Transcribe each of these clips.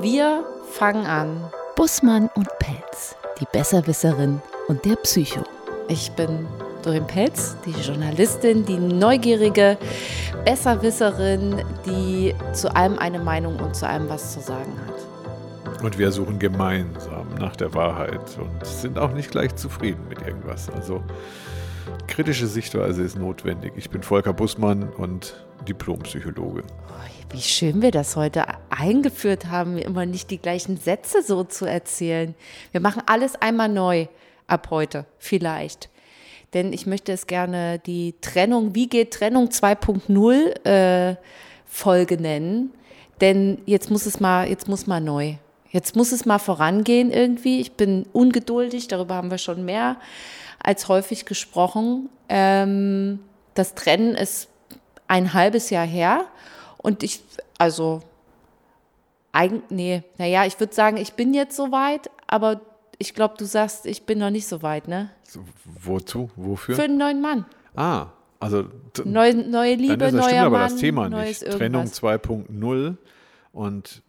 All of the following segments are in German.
Wir fangen an. Bussmann und Pelz, die Besserwisserin und der Psycho. Ich bin Doreen Pelz, die Journalistin, die neugierige Besserwisserin, die zu allem eine Meinung und zu allem was zu sagen hat. Und wir suchen gemeinsam nach der Wahrheit und sind auch nicht gleich zufrieden mit irgendwas. Also kritische Sichtweise ist notwendig. Ich bin Volker Bussmann und Diplompsychologe. Oh, wie schön wir das heute eingeführt haben, immer nicht die gleichen Sätze so zu erzählen. Wir machen alles einmal neu ab heute, vielleicht. Denn ich möchte es gerne die Trennung, wie geht Trennung 2.0 äh, Folge nennen. Denn jetzt muss es mal, jetzt muss mal neu. Jetzt muss es mal vorangehen irgendwie. Ich bin ungeduldig, darüber haben wir schon mehr als häufig gesprochen. Ähm, das Trennen ist ein halbes Jahr her und ich, also, eigentlich, nee, naja, ich würde sagen, ich bin jetzt soweit, aber ich glaube, du sagst, ich bin noch nicht so weit, ne? So, wozu? Wofür? Für einen neuen Mann. Ah, also neue, neue Liebe, dann ist das neuer stimmt aber Mann, das Thema nicht. Trennung irgendwas. 2.0 und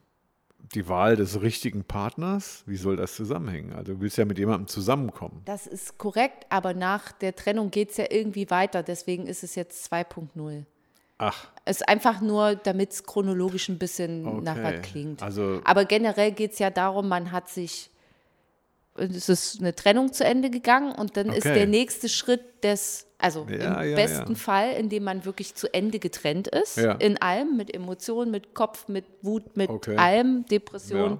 die Wahl des richtigen Partners, wie soll das zusammenhängen? Also du willst ja mit jemandem zusammenkommen. Das ist korrekt, aber nach der Trennung geht es ja irgendwie weiter, deswegen ist es jetzt 2.0. Ach, Es ist einfach nur, damit es chronologisch ein bisschen Okay. was klingt. Also- Aber generell geht es ja darum, man hat sich, es ist eine Trennung zu Ende gegangen und dann ist Okay. der nächste Schritt des, also Ja, im ja, besten ja. Fall, in dem man wirklich zu Ende getrennt ist, in allem, mit Emotionen, mit Kopf, mit Wut, mit Okay. allem, Depression.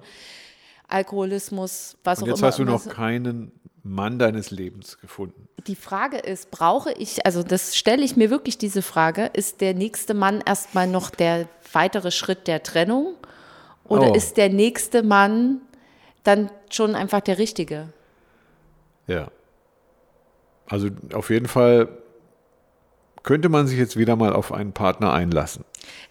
Alkoholismus, was und auch jetzt immer. hast du noch keinen Mann deines Lebens gefunden. die Frage ist, brauche ich, also das stelle ich mir wirklich diese Frage, ist der nächste Mann erstmal noch der weitere Schritt der Trennung oder Oh. ist der nächste Mann dann schon einfach der richtige? Ja. Also auf jeden Fall könnte man sich jetzt wieder mal auf einen Partner einlassen.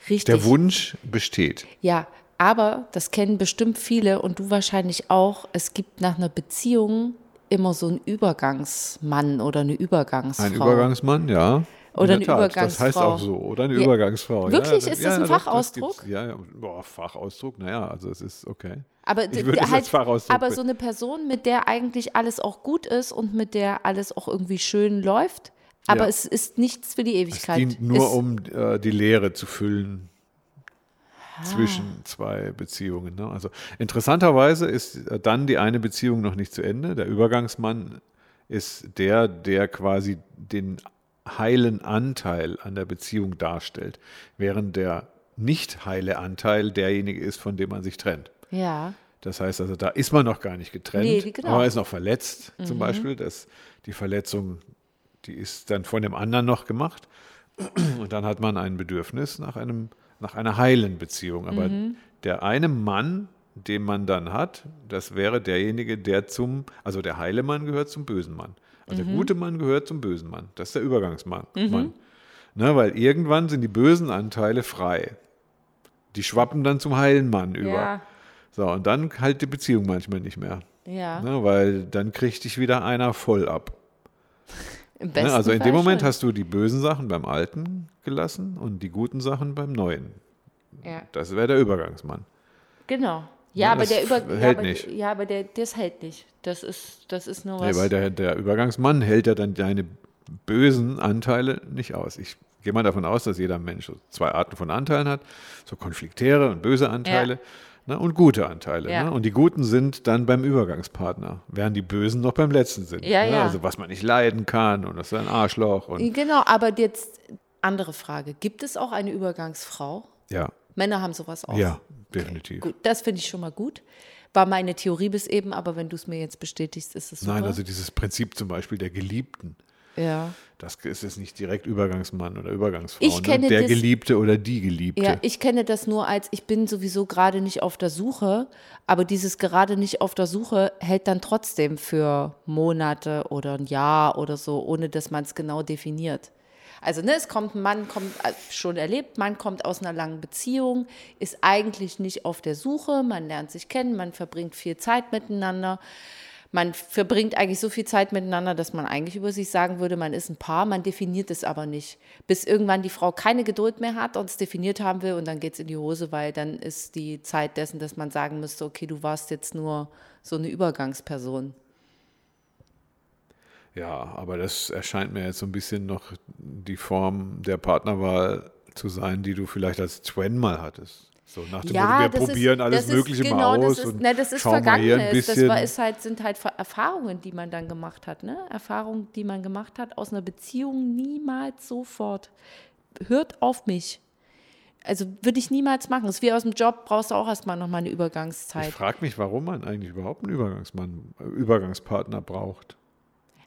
Richtig. Der Wunsch besteht. Ja, aber das kennen bestimmt viele und du wahrscheinlich auch. Es gibt nach einer Beziehung immer so einen Übergangsmann oder eine Übergangsfrau. Ein Übergangsmann, ja. Oder In der eine Tat, Das heißt Übergangsfrau. auch so. Oder eine Ja. Übergangsfrau. Wirklich? Ja, Ist das ein doch, Fachausdruck? gibt's. ja, ja. Boah, Fachausdruck, naja, also es ist okay. Aber, es halt, aber be- so eine Person, mit der eigentlich alles auch gut ist und mit der alles auch irgendwie schön läuft, aber Ja. es ist nichts für die Es Ewigkeit. dient nur, ist, um äh, die Leere zu füllen Ah. zwischen zwei Beziehungen. Ne? Also interessanterweise ist äh, dann die eine Beziehung noch nicht zu Ende. Der Übergangsmann ist der, der quasi den heilen Anteil an der Beziehung darstellt, während der nicht heile Anteil derjenige ist, von dem man sich trennt. Ja, Das heißt also, da ist man noch gar nicht getrennt, Nee, genau. aber man ist noch verletzt Mhm. zum Beispiel. Das, die Verletzung, die ist dann von dem anderen noch gemacht. Und dann hat man ein Bedürfnis nach, einem, nach einer heilen Beziehung. Aber Mhm. der eine Mann, den man dann hat, das wäre derjenige, der zum, also der heile Mann gehört zum bösen Mann. Also Mhm. der gute Mann gehört zum bösen Mann. Das ist der Übergangsmann. Mann. Ne, weil irgendwann sind die bösen Anteile frei. Die schwappen dann zum heilen Mann über. ja, So, und dann halt die Beziehung manchmal nicht mehr. ja. Ne, weil dann kriegt dich wieder einer voll ab. Im besten Ne, also in dem Moment schon. hast du die bösen Sachen beim Alten gelassen und die guten Sachen beim Neuen. Ja, Das wäre der Übergangsmann. genau. Ja, Ja, aber der Über hält ja, aber, nicht. Ja, aber der, das hält nicht. Das ist, das ist nur Nee, was. weil der, der Übergangsmann hält ja dann deine bösen Anteile nicht aus. Ich gehe mal davon aus, dass jeder Mensch so zwei Arten von Anteilen hat. So konfliktäre und böse Anteile. Ne, und gute Anteile. Ja. Ne? Und die guten sind dann beim Übergangspartner, während die bösen noch beim letzten sind. Ja, ne? ja. Also was man nicht leiden kann und das ist ein Arschloch. Und, genau, aber jetzt andere Frage. Gibt es auch eine Übergangsfrau? ja, Männer haben sowas auch. ja, definitiv. Gut, das finde ich schon mal gut. War meine Theorie bis eben, aber wenn du es mir jetzt bestätigst, ist es super. Nein, also dieses Prinzip zum Beispiel der Geliebten, ja. das ist jetzt nicht direkt Übergangsmann oder Übergangsfrau. Ich ne? kenne Der das- Geliebte oder die Geliebte. ja, ich kenne das nur als, ich bin sowieso gerade nicht auf der Suche, aber dieses gerade nicht auf der Suche hält dann trotzdem für Monate oder ein Jahr oder so, ohne dass man es genau definiert. Also ne, es kommt ein Mann, kommt äh, schon erlebt, Mann kommt aus einer langen Beziehung, ist eigentlich nicht auf der Suche, man lernt sich kennen, man verbringt viel Zeit miteinander. Man verbringt eigentlich so viel Zeit miteinander, dass man eigentlich über sich sagen würde, man ist ein Paar, man definiert es aber nicht. Bis irgendwann die Frau keine Geduld mehr hat und es definiert haben will und dann geht es in die Hose, weil dann ist die Zeit dessen, dass man sagen müsste, okay, du warst jetzt nur so eine Übergangsperson. Ja, aber das erscheint mir jetzt so ein bisschen noch die Form der Partnerwahl zu sein, die du vielleicht als Twen mal hattest. So nach dem Ja, Motto, wir das ist- probieren alles Mögliche ist, mal genau, aus Das ist, und ne, das ist schauen mal hier ein Vergangenes. Das war, ist halt, sind halt Erfahrungen, die man dann gemacht hat. Ne? Erfahrungen, die man gemacht hat aus einer Beziehung niemals sofort. Hört auf mich. Also würde ich niemals machen. Das ist wie aus dem Job, brauchst du auch erstmal nochmal eine ich Übergangszeit. frage mich, warum man eigentlich überhaupt einen Übergangsmann, Übergangspartner braucht.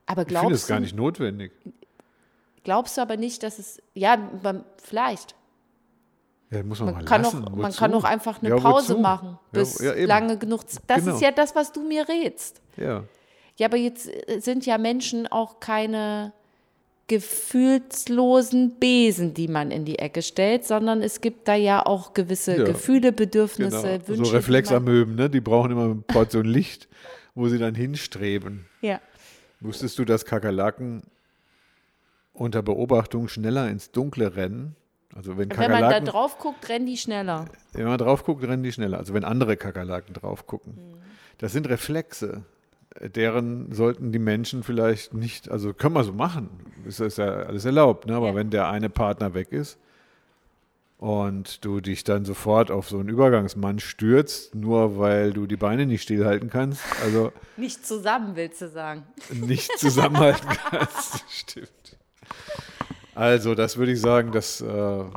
Aber Ich finde es glaubst gar du, nicht notwendig. glaubst du aber nicht, dass es, ja, man- vielleicht. Ja, muss man, Man mal kann, lassen. auch, man kann auch einfach eine Ja, Pause wozu? machen, bis ja, lange genug. Das Genau. ist ja das, was du mir rätst. Ja. Ja, aber jetzt äh, sind ja Menschen auch keine gefühlslosen Besen, die man in die Ecke stellt, sondern es gibt da ja auch gewisse Ja, Gefühle, Bedürfnisse, Genau. Wünsche. so Reflexamöben, ne? die brauchen immer eine Portion Licht, wo sie dann hinstreben. Wusstest du, dass Kakerlaken unter Beobachtung schneller ins Dunkle rennen? Also wenn Wenn man da drauf guckt, rennen die schneller. wenn man drauf guckt, rennen die schneller. Also wenn andere Kakerlaken drauf gucken. Mhm. Das sind Reflexe. Deren sollten die Menschen vielleicht nicht, also können wir so machen. Das ist ja alles erlaubt, ne? aber Ja. wenn der eine Partner weg ist und du dich dann sofort auf so einen Übergangsmann stürzt, nur weil du die Beine nicht stillhalten kannst, also Nicht zusammen, willst du sagen. nicht zusammenhalten kannst. Stimmt. Also, das würde ich sagen, dass. Äh, Aber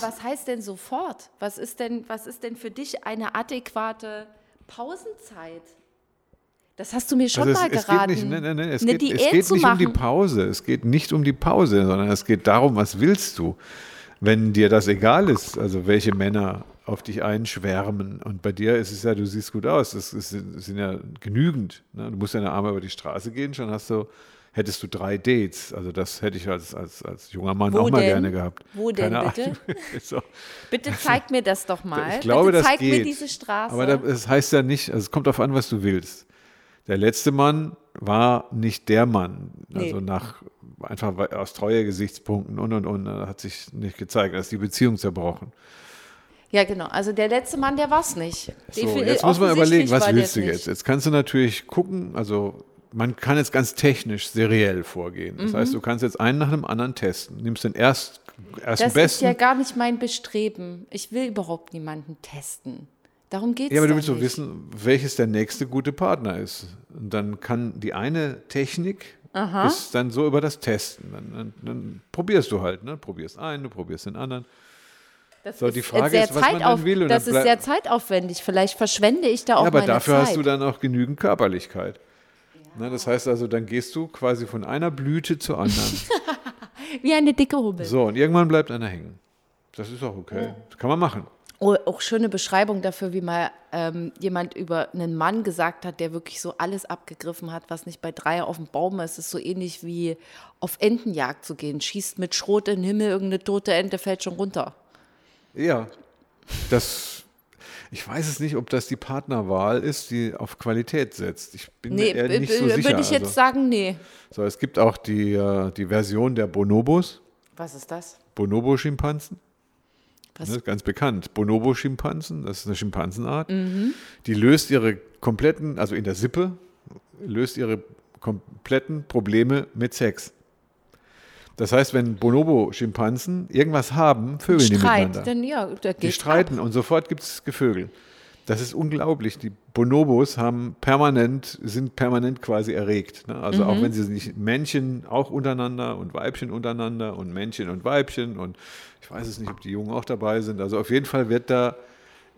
was heißt denn sofort? Was ist denn, was ist denn für dich eine adäquate Pausenzeit? Das hast du mir schon also mal es, es geraten. geht nicht, nein, nein, nein, es eine geht, es geht nicht machen. um die Pause. Es geht nicht um die Pause, sondern es geht darum, was willst du? Wenn dir das egal ist, also welche Männer auf dich einschwärmen. Und bei dir ist es ja, du siehst gut aus. Das sind ja genügend. Ne? Du musst ja Arme über die Straße gehen, schon hast du, hättest du drei Dates. Also das hätte ich als, als, als junger Mann Wo auch mal denn? gerne gehabt. Wo denn Keine bitte? Ahnung. so. Bitte zeig mir das doch mal. Ich glaube, Bitte das zeig geht. mir diese Straße. Aber da- das heißt ja nicht, also es kommt darauf an, was du willst. Der letzte Mann war nicht der Mann. Also Nee. nach einfach aus Treuegesichtspunkten und und und hat sich nicht gezeigt. Da ist die Beziehung zerbrochen. ja, genau. Also der letzte Mann, der war es nicht. So, jetzt muss man überlegen, was willst du jetzt? nicht. Jetzt kannst du natürlich gucken, also man kann jetzt ganz technisch, seriell vorgehen. Mhm. Das heißt, du kannst jetzt einen nach dem anderen testen. Nimmst den erst, ersten Das besten. ist ja gar nicht mein Bestreben. Ich will überhaupt niemanden testen. Darum geht es Ja, aber du willst doch wissen, welches der nächste gute Partner ist. Und dann kann die eine Technik ist dann so über das Testen. Dann, dann, dann probierst du halt, ne? Probierst einen, du probierst den anderen. Das So, ist die Frage sehr ist, was man dann will und Das ist sehr zeitaufwendig. Vielleicht verschwende ich da auch ja, aber meine dafür Zeit. hast du dann auch genügend Körperlichkeit. Ne, das heißt also, dann gehst du quasi von einer Blüte zur anderen. Wie eine dicke Hummel. so, und irgendwann bleibt einer hängen. Das ist auch okay. Das kann man machen. Oh, auch schöne Beschreibung dafür, wie mal ähm, jemand über einen Mann gesagt hat, der wirklich so alles abgegriffen hat, was nicht bei drei auf dem Baum ist. Es ist so ähnlich wie auf Entenjagd zu gehen. Schießt mit Schrot in den Himmel, irgendeine tote Ente fällt schon runter. Ja, das. Ich weiß es nicht, ob das die Partnerwahl ist, die auf Qualität setzt. Ich bin Nee, mir eher nicht so sicher. würde ich jetzt also. sagen, nee. So, es gibt auch die, äh, die Version der Bonobos, Was ist das? Bonobo-Schimpansen. Was? Ne, ganz bekannt. Bonobo-Schimpansen, das ist eine Schimpansenart. Mhm. Die löst ihre kompletten, also in der Sippe, löst ihre kompletten Probleme mit Sex. Das heißt, wenn Bonobo-Schimpansen irgendwas haben, vögeln die Streit, miteinander. dann ja, Die streiten und sofort gibt es Gevögel. Das ist unglaublich. Die Bonobos haben permanent, sind permanent quasi erregt. Ne? Also Mhm. auch wenn sie nicht Männchen auch untereinander und Weibchen untereinander und Männchen und Weibchen und ich weiß es nicht, ob die Jungen auch dabei sind. Also auf jeden Fall wird da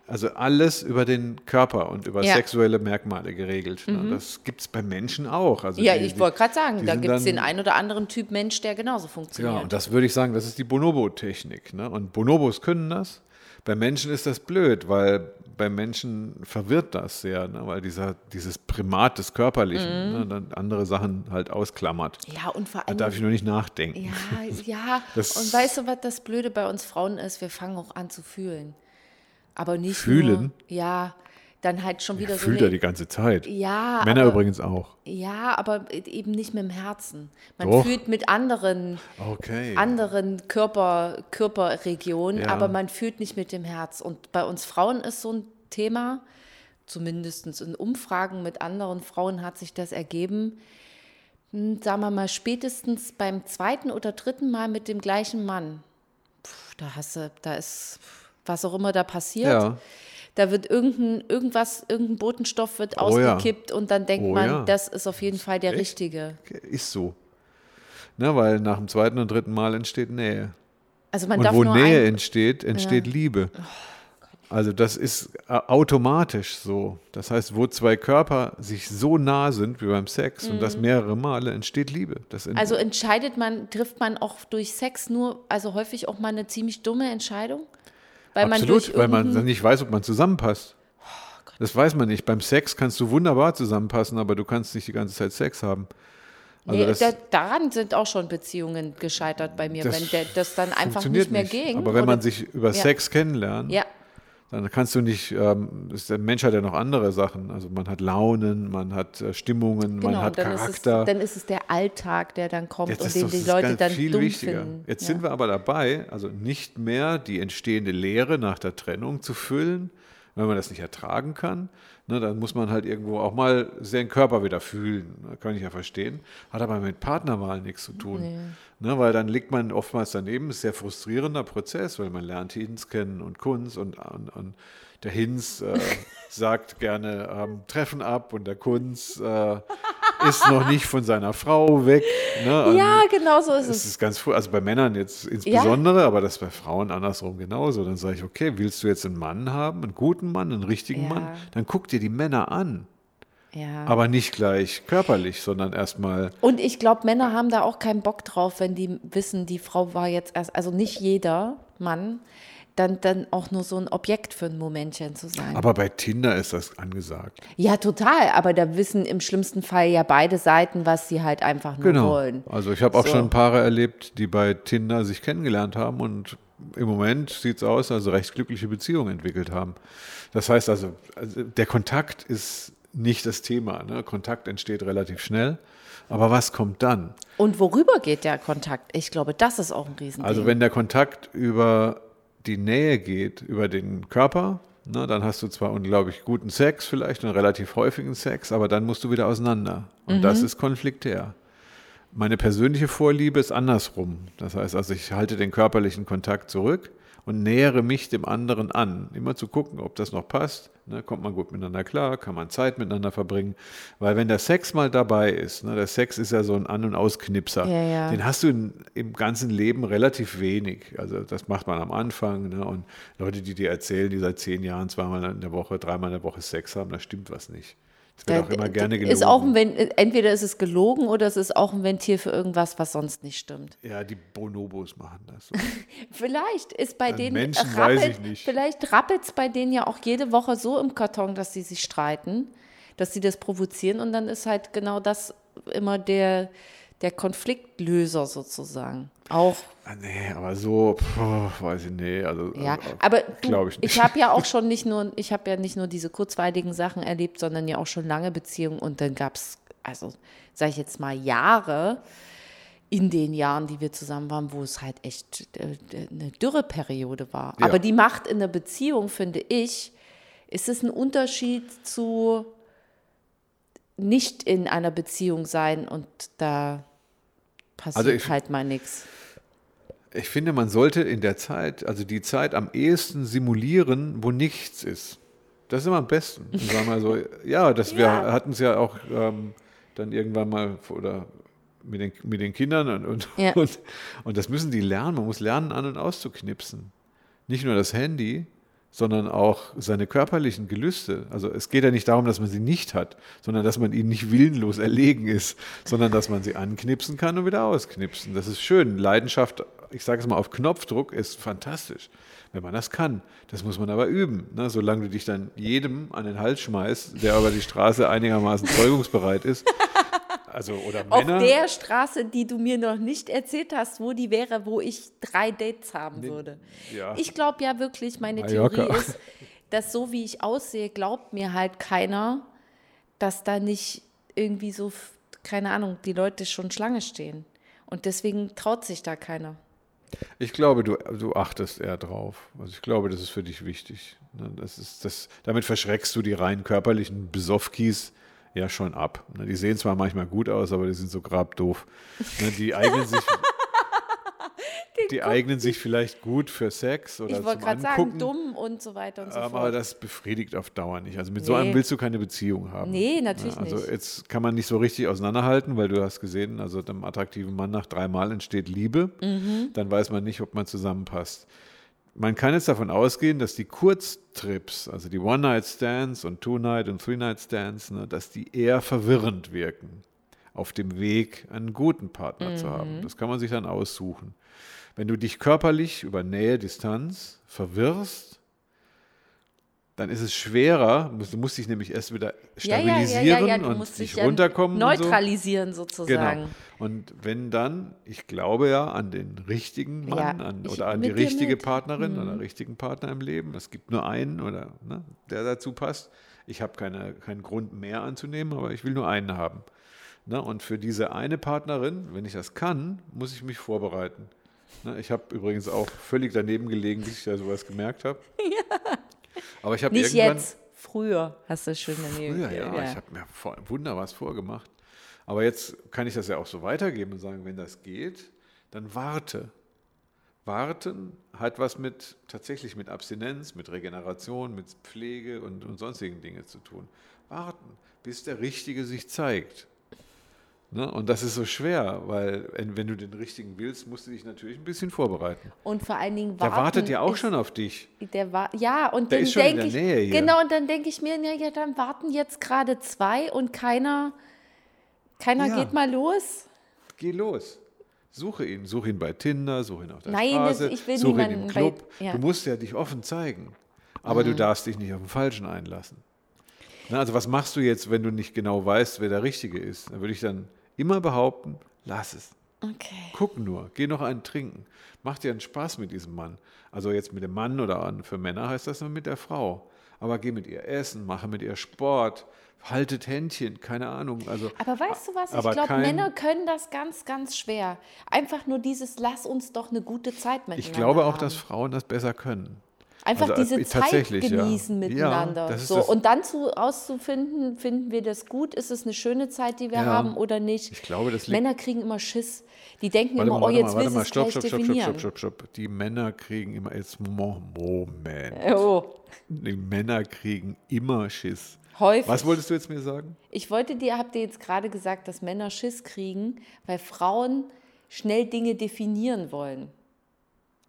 also alles über den Körper und über Ja. Mhm. sexuelle Merkmale geregelt. Ne? Das gibt es bei Menschen auch. Also Ja, die- ich wollte gerade sagen, da gibt es den einen oder anderen Typ Mensch, der genauso funktioniert. ja, und das würde ich sagen, das ist die Bonobo-Technik. Ne? Und Bonobos können das. Bei Menschen ist das blöd, weil bei Menschen verwirrt das sehr, ne? weil dieser, dieses Primat des Körperlichen ne? dann andere Sachen halt ausklammert. ja, und vor Da allem. darf ich nur nicht nachdenken. Ja, ja. Das- und weißt du, was das Blöde bei uns Frauen ist? Wir fangen auch an zu fühlen. Aber nicht Fühlen? Nur, ja, dann halt schon wieder so Fühlt er die ganze Zeit. Ja, Männer aber, übrigens auch. Ja, aber eben nicht mit dem Herzen. Man Doch. fühlt mit anderen, Okay. anderen Körper, Körperregionen, Ja. aber man fühlt nicht mit dem Herz. Und bei uns Frauen ist so ein Thema, zumindest in Umfragen mit anderen Frauen hat sich das ergeben, hm, sagen wir mal, spätestens beim zweiten oder dritten Mal mit dem gleichen Mann. Puh, da hast du, da ist, was auch immer da passiert. Ja. Da wird irgendein, irgendwas, irgendein Botenstoff wird Oh ja. ausgekippt und dann denkt Oh man, ja. das ist auf jeden Fall der Echt? richtige. Ist so. Ne, weil nach dem zweiten und dritten Mal entsteht Nähe. Also man und darf wo nur Nähe entsteht, entsteht Liebe. Oh Also das ist äh, automatisch so. Das heißt, wo zwei Körper sich so nah sind wie beim Sex und das mehrere Male, entsteht Liebe. Ent- Mhm. also entscheidet man, trifft man auch durch Sex nur, also häufig auch mal eine ziemlich dumme Entscheidung? Weil man Absolut, weil man irgendein- dann nicht weiß, ob man zusammenpasst. Oh Das weiß man nicht. Beim Sex kannst du wunderbar zusammenpassen, aber du kannst nicht die ganze Zeit Sex haben. Also nee, das da, daran sind auch schon Beziehungen gescheitert bei mir, wenn der, das dann einfach nicht mehr ging. Aber wenn man sich über Ja. Sex kennenlernt, Ja, dann kannst du nicht, ähm, das- der Mensch hat ja noch andere Sachen. Also man hat Launen, man hat äh, Stimmungen, genau. man hat dann, ist Charakter. es, dann ist es der Alltag, der dann kommt Jetzt und ist den doch- die ist Leute dann viel dumm wichtiger. finden. Jetzt ja. sind wir aber dabei, also nicht mehr die entstehende Leere nach der Trennung zu füllen, wenn man das nicht ertragen kann. Ne, dann muss man halt irgendwo auch mal seinen Körper wieder fühlen. Das kann ich ja verstehen. Hat aber mit Partnerwahl nichts zu tun. Ne, weil dann liegt man oftmals daneben. Das ist ein sehr frustrierender Prozess, weil man lernt Hinz kennen und Kunz und, und, und der Hinz äh, sagt gerne ähm, Treffen ab und der Kunz äh, ist noch nicht von seiner Frau weg. Ne, ja, genau so ist es es. ist ganz früh, also bei Männern jetzt insbesondere, aber das bei Frauen andersrum genauso. Dann sage ich, okay, willst du jetzt einen Mann haben, einen guten Mann, einen richtigen Ja. Mann? Dann guck dir die Männer an. Ja. Aber nicht gleich körperlich, sondern erstmal, Und ich glaube, Männer haben da auch keinen Bock drauf, wenn die wissen, die Frau war jetzt erst, also nicht jeder Mann, dann, dann auch nur so ein Objekt für ein Momentchen zu sein. aber bei Tinder ist das angesagt. ja, total. Aber da wissen im schlimmsten Fall ja beide Seiten, was sie halt einfach nur Genau. wollen. Also ich habe auch So. schon Paare erlebt, die bei Tinder sich kennengelernt haben und im Moment sieht es aus, als sie recht glückliche Beziehungen entwickelt haben. Das heißt also, also der Kontakt ist nicht das Thema. Ne? Kontakt entsteht relativ schnell. Aber was kommt dann? Und worüber geht der Kontakt? Ich glaube, das ist auch ein Riesending. Also wenn der Kontakt über die Nähe geht, über den Körper, ne, dann hast du zwar unglaublich guten Sex vielleicht, einen relativ häufigen Sex, aber dann musst du wieder auseinander. Und das ist konfliktär. Meine persönliche Vorliebe ist andersrum. Das heißt also, ich halte den körperlichen Kontakt zurück und nähere mich dem anderen an. Immer zu gucken, ob das noch passt. Ne, kommt man gut miteinander klar? Kann man Zeit miteinander verbringen? Weil wenn der Sex mal dabei ist, ne, der Sex ist ja so ein An- und Ausknipser. Ja, ja. Den hast du in, im ganzen Leben relativ wenig. Also das macht man am Anfang. Ne? Und Leute, die dir erzählen, die seit zehn Jahren zweimal in der Woche, dreimal in der Woche Sex haben, da stimmt was nicht. Es wird auch immer gerne gelogen. Ist auch ein, Ven- entweder ist es gelogen oder es ist auch ein Ventil für irgendwas, was sonst nicht stimmt. ja, die Bonobos machen das. So. Vielleicht ist bei An denen Menschen weiß rappelt- ich nicht. Vielleicht rappelt es bei denen ja auch jede Woche so im Karton, dass sie sich streiten, dass sie das provozieren und dann ist halt genau das immer der, der Konfliktlöser sozusagen. Auch, Ah, nee, aber so, pff, weiß ich nicht. Also, ja. also, Aber glaub du, ich nicht. ich habe ja auch schon nicht nur, ich habe ja nicht nur diese kurzweiligen Sachen erlebt, sondern ja auch schon lange Beziehungen und dann gab es, also sage ich jetzt mal Jahre, in den Jahren, die wir zusammen waren, wo es halt echt äh, eine Dürreperiode war. Ja. Aber die macht in der Beziehung, finde ich, ist es ein Unterschied zu nicht in einer Beziehung sein und da passiert Also ich- halt mal nichts. Ich finde, man sollte in der Zeit, also die Zeit am ehesten simulieren, wo nichts ist. Das ist immer am besten. Sagen wir so, ja, das, wir Ja. hatten es ja auch ähm, dann irgendwann mal oder mit den, mit den Kindern und, und, Ja. und, und das müssen die lernen. Man muss lernen, an- und auszuknipsen. Nicht nur das Handy, sondern auch seine körperlichen Gelüste. Also es geht ja nicht darum, dass man sie nicht hat, sondern dass man ihnen nicht willenlos erlegen ist, sondern dass man sie anknipsen kann und wieder ausknipsen. Das ist schön. Leidenschaft, ich sage es mal auf Knopfdruck, ist fantastisch, wenn man das kann. Das muss man aber üben. Ne? Solange du dich dann jedem an den Hals schmeißt, der über die Straße einigermaßen zeugungsbereit ist, also oder Auf Männer. der Straße, die du mir noch nicht erzählt hast, wo die wäre, wo ich drei Dates haben würde. ja. Ich glaube ja wirklich, meine Mallorca. Theorie ist, dass so wie ich aussehe, glaubt mir halt keiner, dass da nicht irgendwie so, keine Ahnung, die Leute schon Schlange stehen. Und deswegen traut sich da keiner. Ich glaube, du, du achtest eher drauf. Also ich glaube, das ist für dich wichtig. Ne? Das ist, das, damit verschreckst du die rein körperlichen Besoffkis ja schon ab. Ne? Die sehen zwar manchmal gut aus, aber die sind so grabdoof. Ne? Die eignen sich, die eignen sich vielleicht gut für Sex oder Ich wollte gerade sagen, dumm und so weiter und so aber fort. das befriedigt auf Dauer nicht. Also mit so Nee. einem willst du keine Beziehung haben. Nee, natürlich Ja, also nicht. jetzt kann man nicht so richtig auseinanderhalten, weil du hast gesehen, also einem attraktiven Mann nach dreimal entsteht Liebe. Mhm. Dann weiß man nicht, ob man zusammenpasst. Man kann jetzt davon ausgehen, dass die Kurztrips, also die One-Night-Stands und Two-Night- und Three-Night-Stands, ne, dass die eher verwirrend wirken auf dem Weg, einen guten Partner zu Mhm. haben. Das kann man sich dann aussuchen. Wenn du dich körperlich über Nähe, Distanz verwirrst, dann ist es schwerer, du musst dich nämlich erst wieder ja, ja, ja, stabilisieren ja, ja, du und dich ja runterkommen. und so. neutralisieren Genau. sozusagen. Und wenn dann, ich glaube ja an den richtigen Mann Ja, an, oder an die richtige mit. Mhm. Partnerin oder richtigen Partner im Leben, es gibt nur einen oder ne, der dazu passt. Ich habe keine, keinen Grund mehr anzunehmen, aber ich will nur einen haben. Ne, und für diese eine Partnerin, wenn ich das kann, muss ich mich vorbereiten. Ne, ich habe übrigens auch völlig daneben gelegen, bis ich da sowas gemerkt habe. Aber ich habe Nicht jetzt, früher hast du schön daneben. Früher, ja. Ich habe mir vor, Wunder was vorgemacht. Aber jetzt kann ich das ja auch so weitergeben und sagen, wenn das geht, dann warte. Warten hat was mit tatsächlich mit Abstinenz, mit Regeneration, mit Pflege und, und sonstigen Dingen zu tun. Warten, bis der Richtige sich zeigt. Ne? Und das ist so schwer, weil wenn, du den Richtigen willst, musst du dich natürlich ein bisschen vorbereiten. Und vor allen Dingen Der warten wartet ja auch ist, schon auf dich. Der war, ja, und Der dann denke der ich, hier. genau, und dann denke ich mir, na ja, dann warten jetzt gerade zwei und keiner, keiner Ja. geht mal los. Geh los. Suche ihn. Suche ihn bei Tinder, suche ihn auf der Nein, Straße, das- ich will suche ihn im niemanden Club. bei- ja. Du musst ja dich offen zeigen. Aber du darfst dich nicht auf den Falschen einlassen. Na, also was machst du jetzt, wenn du nicht genau weißt, wer der Richtige ist? Da würde ich dann immer behaupten, lass es. Okay. Guck nur, geh noch einen trinken. Mach dir einen Spaß mit diesem Mann. Also jetzt mit dem Mann oder für Männer heißt das nur mit der Frau. Aber geh mit ihr essen, mache mit ihr Sport, haltet Händchen, keine Ahnung. Also, Aber weißt du was? Ich glaube, Männer können das ganz, ganz schwer. Einfach nur dieses, lass uns doch eine gute Zeit miteinander ich glaube auch, haben. dass Frauen das besser können. Einfach Also, diese äh, Zeit tatsächlich, ja. genießen Ja, miteinander. ist so, das- und dann zu, rauszufinden, finden wir das gut? Ist es eine schöne Zeit, die wir Ja. haben oder nicht? Ich glaube, das Männer kriegen immer Schiss. Die denken Warte immer, mal, oh, jetzt mal, will warte sie mal, es stopp, gleich stopp, stopp, stopp, definieren. stopp, stopp, stopp. Die Männer kriegen immer, jetzt Mo- Moment. Oh, Die Männer kriegen immer Schiss. häufig. Was wolltest du jetzt mir sagen? Ich wollte dir, habt ihr jetzt gerade gesagt, dass Männer Schiss kriegen, weil Frauen schnell Dinge definieren wollen.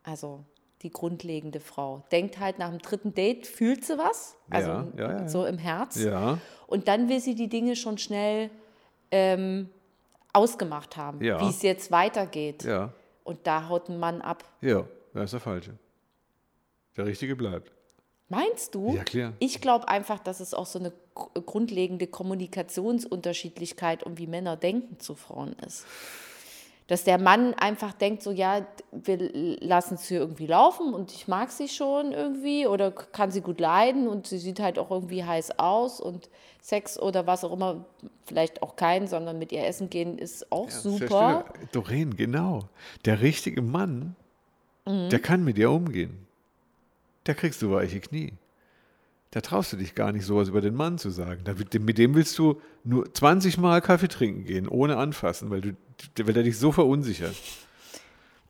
Also die grundlegende Frau. Denkt halt nach dem dritten Date, fühlt sie was, also Ja, ja, ja, so im Herz. Ja, Und dann will sie die Dinge schon schnell ähm, ausgemacht haben, wie es jetzt weitergeht. ja, Und da haut ein Mann ab. ja, da ist der Falsche. Der Richtige bleibt. Meinst du? Ja, klar. Ich glaube einfach, dass es auch so eine gr- grundlegende Kommunikationsunterschiedlichkeit und wie Männer denken zu Frauen ist. Dass der Mann einfach denkt, so ja, wir lassen es hier irgendwie laufen und ich mag sie schon irgendwie oder kann sie gut leiden und sie sieht halt auch irgendwie heiß aus und Sex oder was auch immer, vielleicht auch kein, sondern mit ihr essen gehen ist auch ist ja super. schön. Doreen, genau. Der richtige Mann, Mhm. der kann mit dir umgehen. Da kriegst du weiche Knie. Da traust du dich gar nicht, sowas über den Mann zu sagen. Mit dem willst du nur 20 Mal Kaffee trinken gehen, ohne anfassen, weil, du, weil er dich so verunsichert.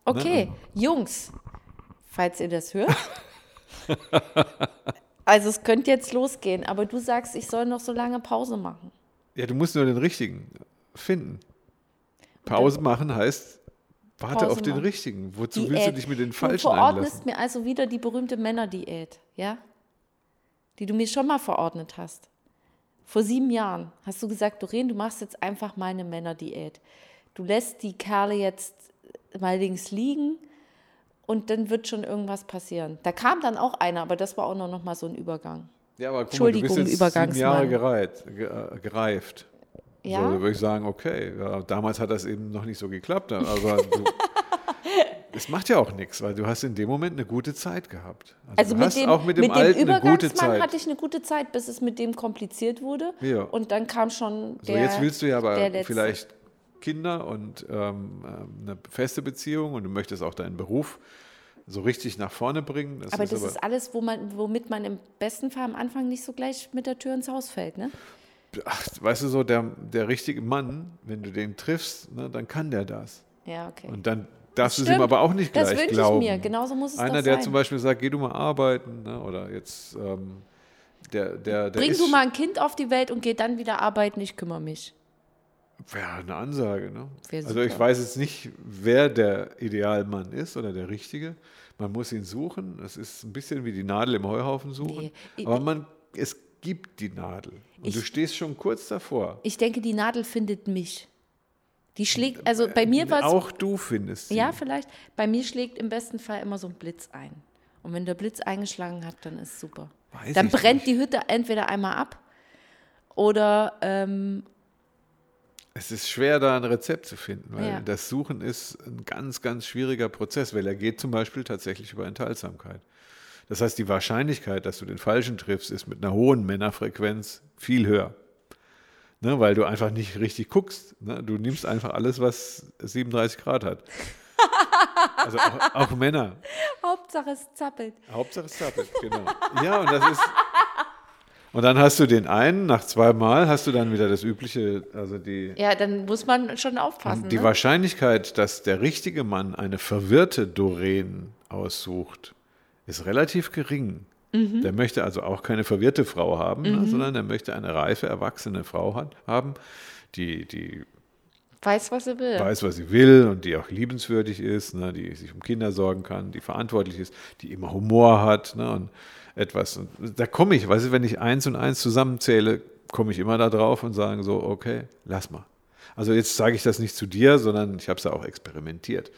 Okay, Jungs, falls ihr das hört. also es könnte jetzt losgehen, aber du sagst, ich soll noch so lange Pause machen. Ja, du musst nur den richtigen finden. Pause machen heißt, warte Pause auf den machen. richtigen. Wozu Diät. willst du dich mit den Du Falschen verordnest einlassen? mir also wieder die berühmte Männerdiät, ja? Die du mir schon mal verordnet hast. Vor sieben Jahren hast du gesagt, Doreen, du machst jetzt einfach mal eine Männerdiät. Du lässt die Kerle jetzt mal links liegen und dann wird schon irgendwas passieren. Da kam dann auch einer, aber das war auch noch mal so ein Übergang. Ja, aber guck mal, du bist jetzt sieben Jahre Übergangsmann. gereit, ge- äh, gereift. Ja? So, da würde ich sagen, okay, ja, damals hat das eben noch nicht so geklappt, aber du, Es macht ja auch nichts, weil du hast in dem Moment eine gute Zeit gehabt. Also du mit hast dem, auch mit dem, mit dem Alten eine gute Übergangsmann Zeit. hatte ich eine gute Zeit, bis es mit dem kompliziert wurde. Ja. Und dann kam schon So, der jetzt willst du ja aber vielleicht Kinder und ähm, eine feste Beziehung und du möchtest auch deinen Beruf so richtig nach vorne bringen. Das Aber ist das aber, ist alles, wo man, womit man im besten Fall am Anfang nicht so gleich mit der Tür ins Haus fällt, ne? ach, weißt du so, der, der richtige Mann, wenn du den triffst, ne, dann kann der das. Ja, okay. Und dann darfst du es ihm Stimmt. aber auch nicht Das gleich wünsche ich mir. Genauso muss es Einer, doch der sein. zum Beispiel sagt, geh du mal arbeiten, ne, oder jetzt ähm, der, der, der Bring ist, du mal ein Kind auf die Welt und geh dann wieder arbeiten, ich kümmere mich. Ja, eine Ansage. Ne? Also ich weiß jetzt nicht, wer der Idealmann ist oder der Richtige. Man muss ihn suchen. Es ist ein bisschen wie die Nadel im Heuhaufen suchen. Nee, Aber man, es gibt die Nadel. Und du Ich- stehst schon kurz davor. Ich denke, die Nadel findet mich. Die schlägt, also bei mir war es Auch du findest sie. Ja, vielleicht. Bei mir schlägt im besten Fall immer so ein Blitz ein. Und wenn der Blitz eingeschlagen hat, dann ist super. Weiß dann brennt nicht. die Hütte entweder einmal ab oder ähm, Es ist schwer, da ein Rezept zu finden, weil Ja. das Suchen ist ein ganz, ganz schwieriger Prozess, weil er geht zum Beispiel tatsächlich über Enthaltsamkeit. Das heißt, die Wahrscheinlichkeit, dass du den Falschen triffst, ist mit einer hohen Männerfrequenz viel höher. Ne, weil du einfach nicht richtig guckst. Ne? Du nimmst einfach alles, was 37 Grad hat. Also auch, auch Männer. Hauptsache es zappelt. Hauptsache es zappelt, genau. Ja, und das ist. Und dann hast du den einen, nach zweimal hast du dann wieder das übliche, also die, Ja, dann muss man schon aufpassen. die ne? Wahrscheinlichkeit, dass der richtige Mann eine verwirrte Doreen aussucht, ist relativ gering. Mhm. Der möchte also auch keine verwirrte Frau haben, ne, sondern er möchte eine reife, erwachsene Frau hat, haben, die, die Weiß, was er will. weiß, was sie will und die auch liebenswürdig ist, ne, die sich um Kinder sorgen kann, die verantwortlich ist, die immer Humor hat ne, und etwas. Und da komme ich, weißt du, wenn ich eins und eins zusammenzähle, komme ich immer da drauf und sage so, okay, lass mal. Also jetzt sage ich das nicht zu dir, sondern ich habe es ja auch experimentiert.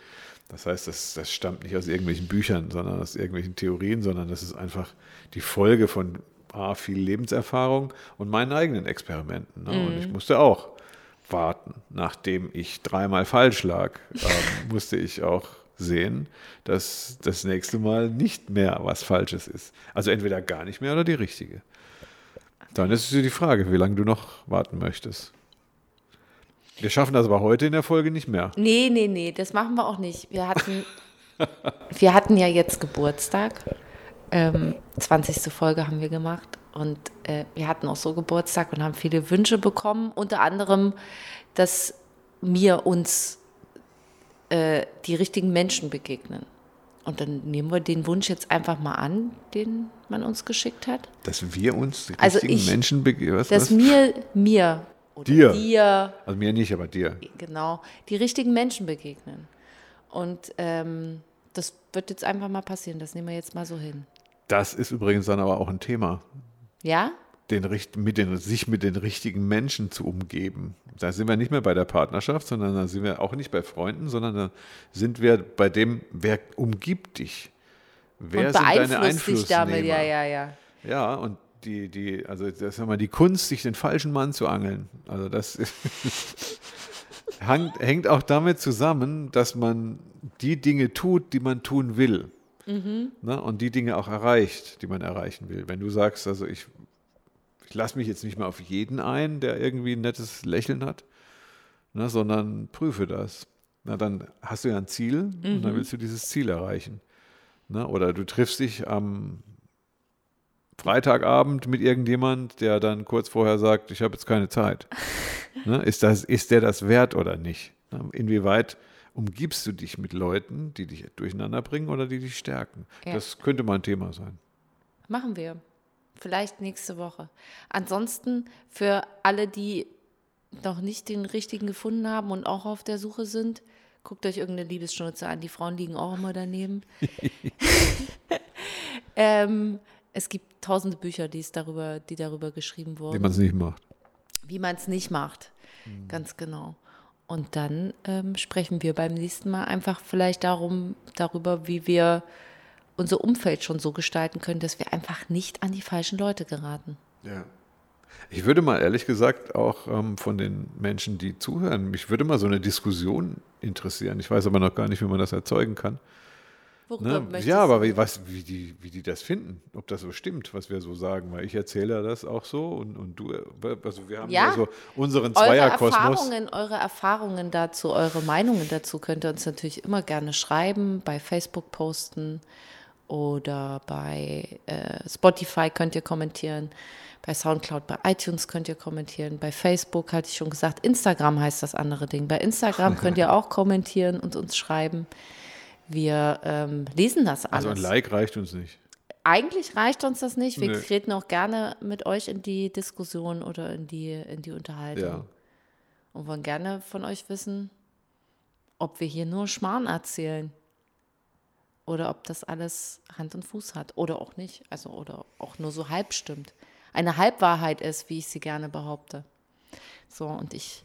Das heißt, das, das stammt nicht aus irgendwelchen Büchern, sondern aus irgendwelchen Theorien, sondern das ist einfach die Folge von A, viel Lebenserfahrung und meinen eigenen Experimenten. Ne? Und ich musste auch warten. Nachdem ich dreimal falsch lag, ähm, musste ich auch sehen, dass das nächste Mal nicht mehr was Falsches ist. Also entweder gar nicht mehr oder die richtige. Dann ist es die Frage, wie lange du noch warten möchtest. Wir schaffen das aber heute in der Folge nicht mehr. Nee, nee, nee, das machen wir auch nicht. Wir hatten, wir hatten ja jetzt Geburtstag. Ähm, 20. Folge haben wir gemacht. Und äh, wir hatten auch so Geburtstag und haben viele Wünsche bekommen. Unter anderem, dass mir uns äh, die richtigen Menschen begegnen. Und dann nehmen wir den Wunsch jetzt einfach mal an, den man uns geschickt hat. Dass wir uns die Also richtigen ich- Menschen begegnen. Dass was? mir, mir Dir. dir Also mir nicht, aber dir. genau, die richtigen Menschen begegnen. Und ähm, das wird jetzt einfach mal passieren, das nehmen wir jetzt mal so hin. Das ist übrigens dann aber auch ein Thema. Ja? den, mit den, sich mit den richtigen Menschen zu umgeben. Da sind wir nicht mehr bei der Partnerschaft, sondern da sind wir auch nicht bei Freunden, sondern da sind wir bei dem, wer umgibt dich? Wer Und sind deine dich damit, ja, ja, ja. Ja, und die, die, also das ist mal die Kunst, sich den falschen Mann zu angeln. Also das hängt auch damit zusammen, dass man die Dinge tut, die man tun will. Ne? Und die Dinge auch erreicht, die man erreichen will. Wenn du sagst, also ich, ich lasse mich jetzt nicht mehr auf jeden ein, der irgendwie ein nettes Lächeln hat, ne, sondern prüfe das. Na, dann hast du ja ein Ziel und dann willst du dieses Ziel erreichen. Ne? Oder du triffst dich am Freitagabend mit irgendjemand, der dann kurz vorher sagt, ich habe jetzt keine Zeit. ne? ist, das, ist der das wert oder nicht? Ne? Inwieweit umgibst du dich mit Leuten, die dich durcheinander bringen oder die dich stärken? Ja. Das könnte mal ein Thema sein. Machen wir. Vielleicht nächste Woche. Ansonsten für alle, die noch nicht den richtigen gefunden haben und auch auf der Suche sind, guckt euch irgendeine Liebesschnurze an. Die Frauen liegen auch immer daneben. ähm, es gibt tausende Bücher, die, es darüber, die darüber geschrieben Wie wurden, man es nicht macht. wie man es nicht macht. Ganz genau. Und dann ähm, sprechen wir beim nächsten Mal einfach vielleicht darum, darüber, wie wir unser Umfeld schon so gestalten können, dass wir einfach nicht an die falschen Leute geraten. Ja. Ich würde mal ehrlich gesagt auch ähm, von den Menschen, die zuhören, mich würde mal so eine Diskussion interessieren. Ich weiß aber noch gar nicht, wie man das erzeugen kann. Worüber Ne? Ja, aber wie, was, wie, die, wie die das finden, ob das so stimmt, was wir so sagen, weil ich erzähle ja das auch so und, und du, äh, also wir haben ja, Ja. so unseren eure Zweierkosmos. Erfahrungen, eure Erfahrungen dazu, eure Meinungen dazu könnt ihr uns natürlich immer gerne schreiben, bei Facebook posten oder bei äh, Spotify könnt ihr kommentieren, bei Soundcloud, bei iTunes könnt ihr kommentieren, bei Facebook hatte ich schon gesagt, Instagram heißt das andere Ding. Bei Instagram könnt ihr auch kommentieren und uns schreiben. Wir ähm, lesen das alles. Also ein Like reicht uns nicht. Eigentlich reicht uns das nicht. Wir Nö. treten auch gerne mit euch in die Diskussion oder in die, in die Unterhaltung. Ja. Und wollen gerne von euch wissen, ob wir hier nur Schmarrn erzählen oder ob das alles Hand und Fuß hat oder auch nicht. Also oder auch nur so halb stimmt. Eine Halbwahrheit ist, wie ich sie gerne behaupte. So, und ich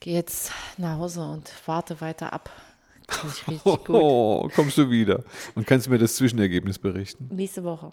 gehe jetzt nach Hause und warte weiter ab. Finde ich richtig gut. Oh, kommst du wieder und kannst mir das Zwischenergebnis berichten. Nächste Woche.